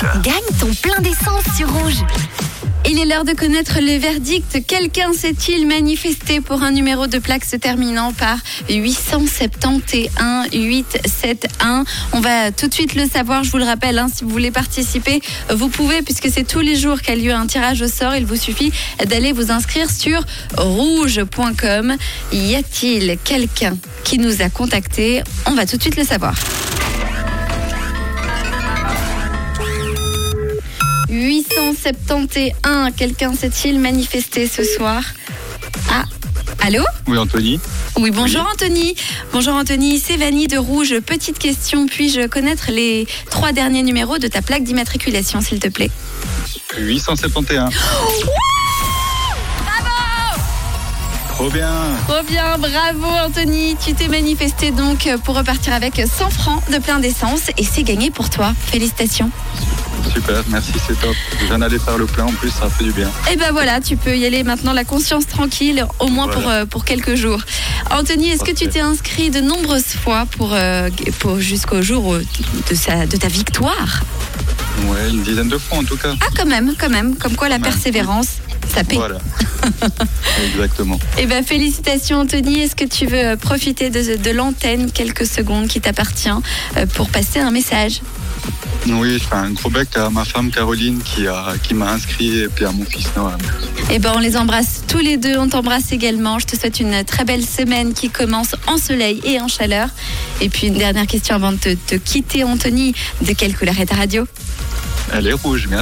Rouge. Gagne ton plein d'essence sur Rouge. Il est l'heure de connaître le verdict. Quelqu'un s'est-il manifesté pour un numéro de plaque se terminant par 871 871 On va tout de suite le savoir. Je vous le rappelle, hein, si vous voulez participer, vous pouvez, puisque c'est tous les jours qu'a lieu un tirage au sort. Il vous suffit d'aller vous inscrire sur rouge.com. Y a-t-il quelqu'un qui nous a contacté On va tout de suite le savoir. 871. Quelqu'un s'est-il manifesté ce soir? Ah, allô? Oui, Anthony. Oui, bonjour Anthony. Bonjour Anthony, c'est Vanny de Rouge. Petite question, puis-je connaître les trois derniers numéros de ta plaque d'immatriculation, s'il te plaît? 871. Trop bien. Trop bien, bravo Anthony. Tu t'es manifesté donc pour repartir avec 100 francs de plein d'essence et c'est gagné pour toi. Félicitations. Super, merci, c'est top. Je viens d'aller faire le plein en plus, ça fait du bien. Et ben voilà, tu peux y aller maintenant la conscience tranquille, au moins pour, euh, pour quelques jours. Anthony, est-ce que tu t'es inscrit de nombreuses fois pour, euh, pour jusqu'au jour de, sa, de ta victoire? Ouais, une dizaine de fois en tout cas. Ah quand même, quand même, comme quoi la persévérance, Voilà. Exactement. Eh ben félicitations Anthony, est-ce que tu veux euh, profiter de, de l'antenne quelques secondes qui t'appartient euh, pour passer un message? Oui, je fais un gros bec à ma femme Caroline qui a qui m'a inscrit et puis à mon fils Noah. Eh ben, on les embrasse tous les deux. On t'embrasse également. Je te souhaite une très belle semaine qui commence en soleil et en chaleur. Et puis, une dernière question avant de te, te quitter, Anthony. De quelle couleur est ta radio? Elle est rouge, bien